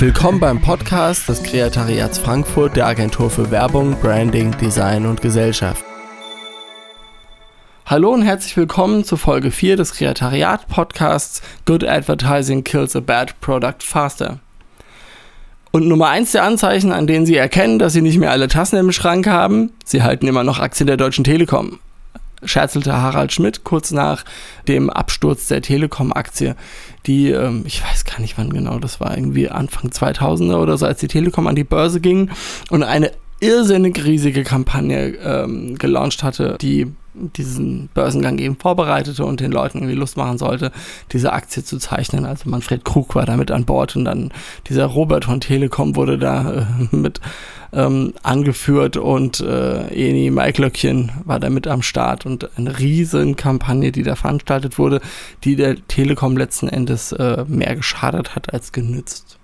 Willkommen beim Podcast des Kreatariats Frankfurt der Agentur für Werbung, Branding, Design und Gesellschaft. Hallo und herzlich willkommen zu Folge 4 des Kreatariat-Podcasts Good Advertising Kills a Bad Product Faster. Und Nummer eins der Anzeichen, an denen Sie erkennen, dass Sie nicht mehr alle Tassen im Schrank haben, Sie halten immer noch Aktien der Deutschen Telekom scherzelte Harald Schmidt kurz nach dem Absturz der Telekom-Aktie, die, ähm, ich weiß gar nicht wann genau, das war irgendwie Anfang 2000er oder so, als die Telekom an die Börse ging und eine irrsinnig riesige Kampagne ähm, gelauncht hatte, die diesen Börsengang eben vorbereitete und den Leuten irgendwie Lust machen sollte, diese Aktie zu zeichnen. Also Manfred Krug war damit an Bord und dann dieser Robert von Telekom wurde da äh, mit ähm, angeführt und äh, Eni Maiklöckchen war da mit am Start und eine riesen Kampagne, die da veranstaltet wurde, die der Telekom letzten Endes äh, mehr geschadet hat als genützt.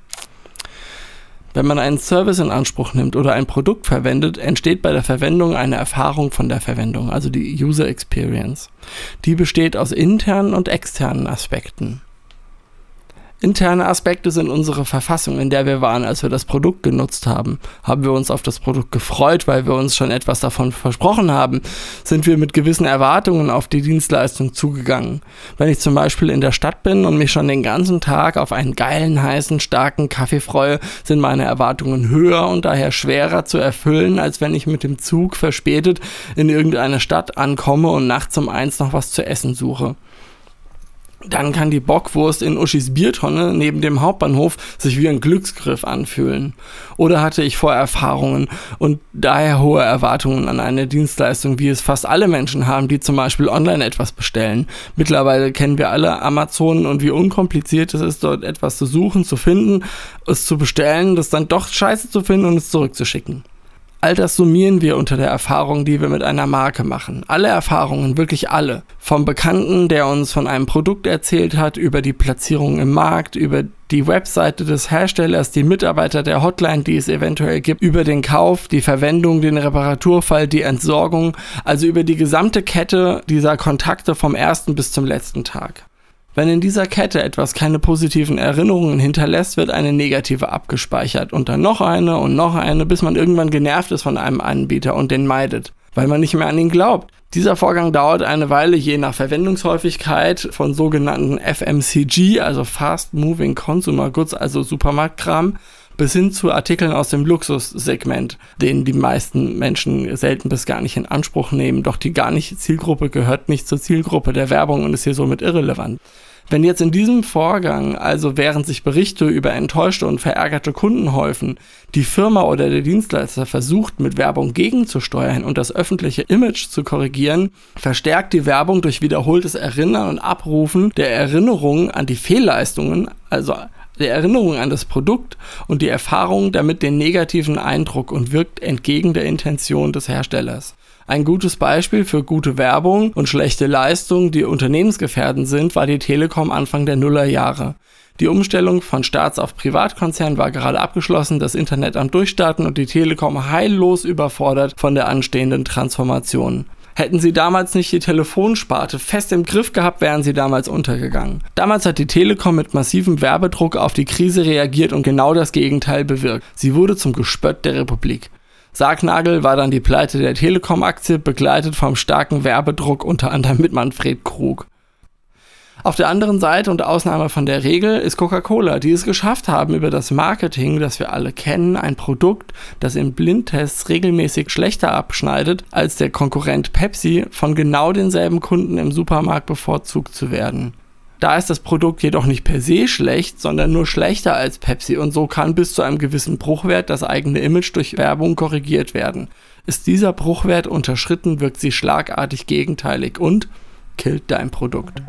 Wenn man einen Service in Anspruch nimmt oder ein Produkt verwendet, entsteht bei der Verwendung eine Erfahrung von der Verwendung, also die User Experience. Die besteht aus internen und externen Aspekten. Interne Aspekte sind unsere Verfassung, in der wir waren, als wir das Produkt genutzt haben. Haben wir uns auf das Produkt gefreut, weil wir uns schon etwas davon versprochen haben? Sind wir mit gewissen Erwartungen auf die Dienstleistung zugegangen? Wenn ich zum Beispiel in der Stadt bin und mich schon den ganzen Tag auf einen geilen, heißen, starken Kaffee freue, sind meine Erwartungen höher und daher schwerer zu erfüllen, als wenn ich mit dem Zug verspätet in irgendeine Stadt ankomme und nachts um eins noch was zu essen suche dann kann die Bockwurst in Uschis Biertonne neben dem Hauptbahnhof sich wie ein Glücksgriff anfühlen. Oder hatte ich Vorerfahrungen und daher hohe Erwartungen an eine Dienstleistung, wie es fast alle Menschen haben, die zum Beispiel online etwas bestellen. Mittlerweile kennen wir alle Amazon und wie unkompliziert es ist, dort etwas zu suchen, zu finden, es zu bestellen, das dann doch scheiße zu finden und es zurückzuschicken. All das summieren wir unter der Erfahrung, die wir mit einer Marke machen. Alle Erfahrungen, wirklich alle. Vom Bekannten, der uns von einem Produkt erzählt hat, über die Platzierung im Markt, über die Webseite des Herstellers, die Mitarbeiter der Hotline, die es eventuell gibt, über den Kauf, die Verwendung, den Reparaturfall, die Entsorgung, also über die gesamte Kette dieser Kontakte vom ersten bis zum letzten Tag. Wenn in dieser Kette etwas keine positiven Erinnerungen hinterlässt, wird eine negative abgespeichert und dann noch eine und noch eine, bis man irgendwann genervt ist von einem Anbieter und den meidet, weil man nicht mehr an ihn glaubt. Dieser Vorgang dauert eine Weile je nach Verwendungshäufigkeit von sogenannten FMCG, also Fast Moving Consumer Goods, also Supermarktkram, bis hin zu Artikeln aus dem Luxussegment, den die meisten Menschen selten bis gar nicht in Anspruch nehmen. Doch die gar nicht Zielgruppe gehört nicht zur Zielgruppe der Werbung und ist hier somit irrelevant. Wenn jetzt in diesem Vorgang, also während sich Berichte über enttäuschte und verärgerte Kunden häufen, die Firma oder der Dienstleister versucht, mit Werbung gegenzusteuern und das öffentliche Image zu korrigieren, verstärkt die Werbung durch wiederholtes Erinnern und Abrufen der Erinnerungen an die Fehlleistungen, also der Erinnerung an das Produkt und die Erfahrung damit den negativen Eindruck und wirkt entgegen der Intention des Herstellers. Ein gutes Beispiel für gute Werbung und schlechte Leistung, die unternehmensgefährdend sind, war die Telekom Anfang der Nullerjahre. Die Umstellung von Staats- auf Privatkonzern war gerade abgeschlossen, das Internet am Durchstarten und die Telekom heillos überfordert von der anstehenden Transformation. Hätten sie damals nicht die Telefonsparte fest im Griff gehabt, wären sie damals untergegangen. Damals hat die Telekom mit massivem Werbedruck auf die Krise reagiert und genau das Gegenteil bewirkt. Sie wurde zum Gespött der Republik. Sargnagel war dann die Pleite der Telekom-Aktie, begleitet vom starken Werbedruck unter anderem mit Manfred Krug. Auf der anderen Seite und Ausnahme von der Regel ist Coca-Cola, die es geschafft haben, über das Marketing, das wir alle kennen, ein Produkt, das in Blindtests regelmäßig schlechter abschneidet als der Konkurrent Pepsi, von genau denselben Kunden im Supermarkt bevorzugt zu werden. Da ist das Produkt jedoch nicht per se schlecht, sondern nur schlechter als Pepsi und so kann bis zu einem gewissen Bruchwert das eigene Image durch Werbung korrigiert werden. Ist dieser Bruchwert unterschritten, wirkt sie schlagartig gegenteilig und killt dein Produkt.